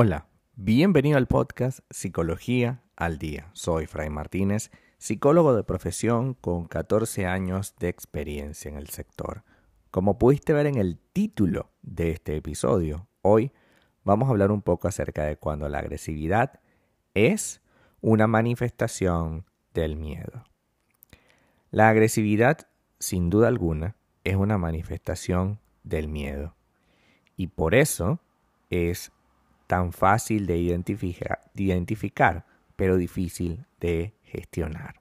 Hola, bienvenido al podcast Psicología al Día. Soy Fray Martínez, psicólogo de profesión con 14 años de experiencia en el sector. Como pudiste ver en el título de este episodio, hoy vamos a hablar un poco acerca de cuando la agresividad es una manifestación del miedo. La agresividad, sin duda alguna, es una manifestación del miedo. Y por eso es tan fácil de identificar, pero difícil de gestionar.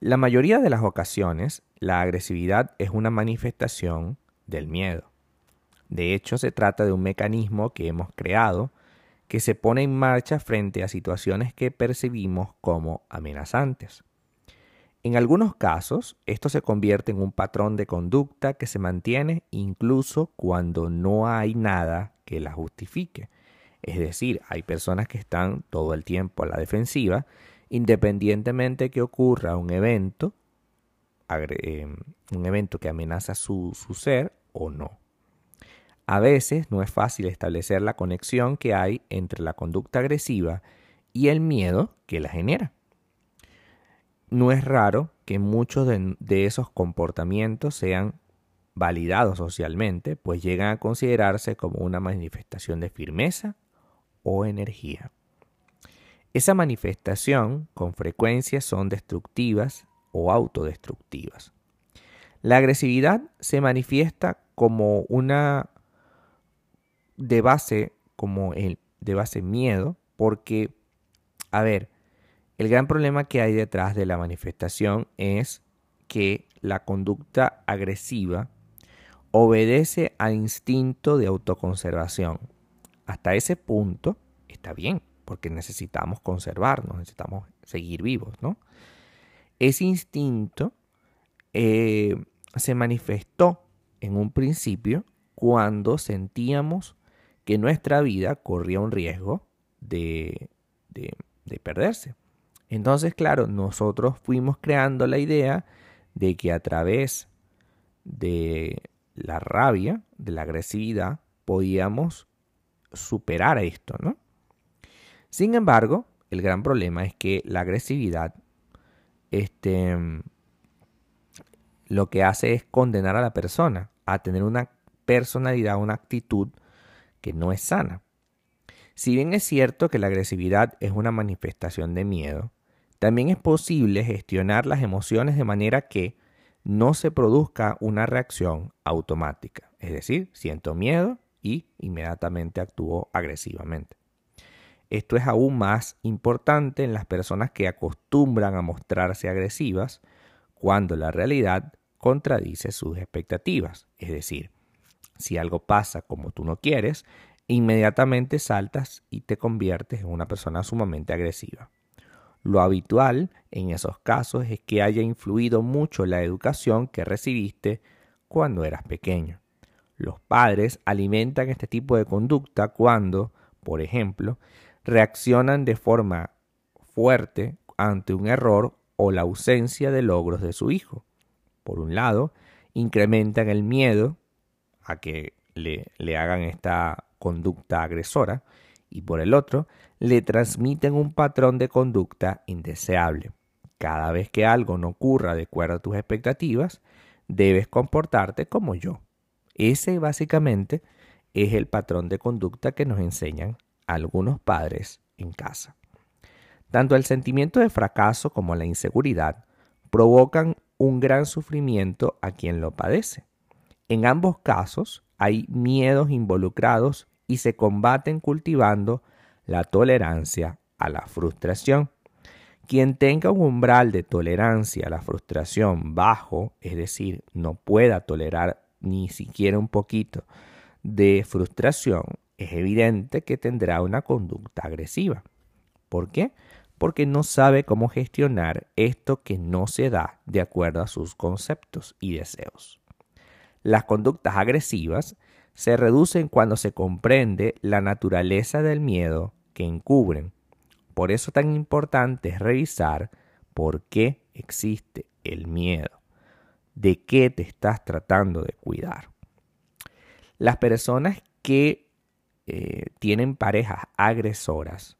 La mayoría de las ocasiones, la agresividad es una manifestación del miedo. De hecho, se trata de un mecanismo que hemos creado que se pone en marcha frente a situaciones que percibimos como amenazantes. En algunos casos, esto se convierte en un patrón de conducta que se mantiene incluso cuando no hay nada que la justifique. Es decir, hay personas que están todo el tiempo a la defensiva, independientemente que ocurra un evento, em, un evento que amenaza su, su ser o no. A veces no es fácil establecer la conexión que hay entre la conducta agresiva y el miedo que la genera. No es raro que muchos de, esos comportamientos sean validados socialmente, pues llegan a considerarse como una manifestación de firmeza o energía. Esa manifestación con frecuencia son destructivas o autodestructivas. La agresividad se manifiesta como una de base, como el de base miedo, porque, a ver, el gran problema que hay detrás de la manifestación es que la conducta agresiva obedece al instinto de autoconservación. Hasta ese punto está bien, porque necesitamos conservarnos, necesitamos seguir vivos, ¿no? Ese instinto eh, se manifestó en un principio cuando sentíamos que nuestra vida corría un riesgo de perderse. Entonces, claro, nosotros fuimos creando la idea de que a través de la rabia, de la agresividad, podíamos superar esto, ¿no? Sin embargo, el gran problema es que la agresividad este, lo que hace es condenar a la persona a tener una personalidad, una actitud que no es sana. Si bien es cierto que la agresividad es una manifestación de miedo, también es posible gestionar las emociones de manera que no se produzca una reacción automática. Es decir, siento miedo y inmediatamente actúo agresivamente. Esto es aún más importante en las personas que acostumbran a mostrarse agresivas cuando la realidad contradice sus expectativas. Es decir, si algo pasa como tú no quieres, inmediatamente saltas y te conviertes en una persona sumamente agresiva. Lo habitual en esos casos es que haya influido mucho la educación que recibiste cuando eras pequeño. Los padres alimentan este tipo de conducta cuando, por ejemplo, reaccionan de forma fuerte ante un error o la ausencia de logros de su hijo. Por un lado, incrementan el miedo a que le, hagan esta conducta agresora y por el otro, le transmiten un patrón de conducta indeseable. Cada vez que algo no ocurra de acuerdo a tus expectativas, debes comportarte como yo. Ese básicamente es el patrón de conducta que nos enseñan algunos padres en casa. Tanto el sentimiento de fracaso como la inseguridad provocan un gran sufrimiento a quien lo padece. En ambos casos hay miedos involucrados y se combaten cultivando la tolerancia a la frustración. Quien tenga un umbral de tolerancia a la frustración bajo, es decir, no pueda tolerar ni siquiera un poquito de frustración, es evidente que tendrá una conducta agresiva. ¿Por qué? Porque no sabe cómo gestionar esto que no se da de acuerdo a sus conceptos y deseos. Las conductas agresivas se reducen cuando se comprende la naturaleza del miedo que encubren. Por eso tan importante es revisar por qué existe el miedo. de qué te estás tratando de cuidar. Las personas que eh, tienen parejas agresoras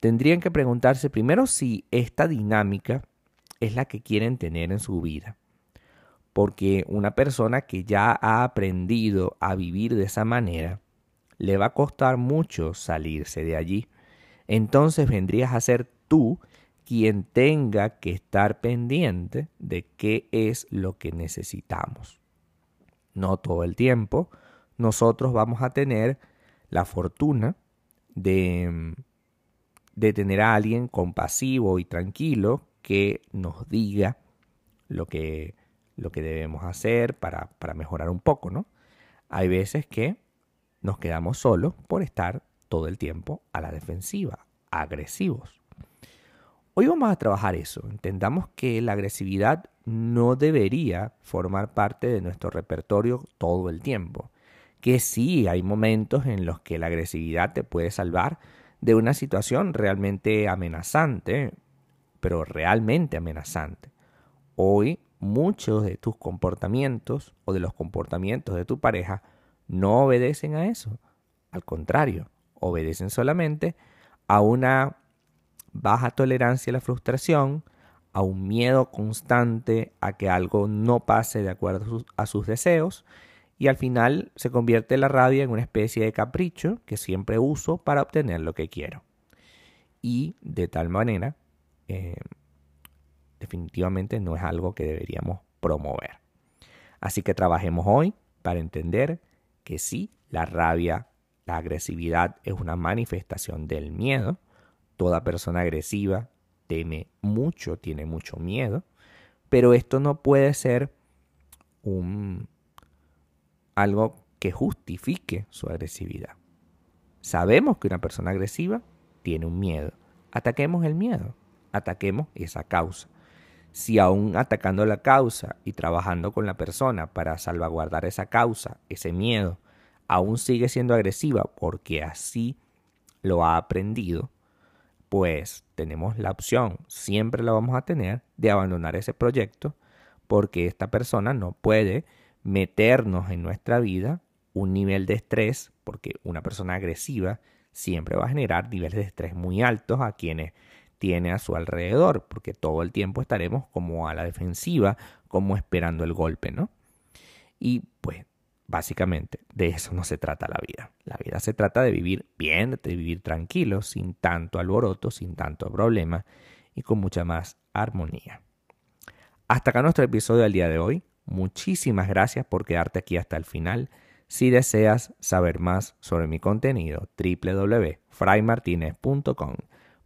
tendrían que preguntarse primero si esta dinámica es la que quieren tener en su vida. Porque una persona que ya ha aprendido a vivir de esa manera, le va a costar mucho salirse de allí. Entonces vendrías a ser tú quien tenga que estar pendiente de qué es lo que necesitamos. No todo el tiempo nosotros vamos a tener la fortuna de, de tener a alguien compasivo y tranquilo que nos diga lo que, lo que debemos hacer para, para mejorar un poco, ¿no? Hay veces que nos quedamos solos por estar todo el tiempo a la defensiva, agresivos. Hoy vamos a trabajar eso. Entendamos que la agresividad no debería formar parte de nuestro repertorio todo el tiempo. Que sí, hay momentos en los que la agresividad te puede salvar de una situación realmente amenazante, pero realmente amenazante. Hoy muchos de tus comportamientos o de los comportamientos de tu pareja no obedecen a eso. Al contrario, obedecen solamente a una baja tolerancia a la frustración, a un miedo constante a que algo no pase de acuerdo a sus, deseos y al final se convierte la rabia en una especie de capricho que siempre uso para obtener lo que quiero. Y de tal manera, eh, definitivamente no es algo que deberíamos promover. Así que trabajemos hoy para entender que sí, la rabia, la agresividad es una manifestación del miedo. Toda persona agresiva teme mucho, tiene mucho miedo, pero esto no puede ser un algo que justifique su agresividad. Sabemos que una persona agresiva tiene un miedo. Ataquemos el miedo, ataquemos esa causa. Si aún atacando la causa y trabajando con la persona para salvaguardar esa causa, ese miedo, aún sigue siendo agresiva porque así lo ha aprendido, pues tenemos la opción, siempre la vamos a tener, de abandonar ese proyecto porque esta persona no puede meternos en nuestra vida un nivel de estrés, porque una persona agresiva siempre va a generar niveles de estrés muy altos a quienes tiene a su alrededor, porque todo el tiempo estaremos como a la defensiva, como esperando el golpe, ¿no? Y pues básicamente de eso no se trata la vida. La vida se trata de vivir bien, de vivir tranquilo, sin tanto alboroto, sin tanto problema y con mucha más armonía. Hasta acá nuestro episodio del día de hoy. Muchísimas gracias por quedarte aquí hasta el final. Si deseas saber más sobre mi contenido, www.fraymartinez.com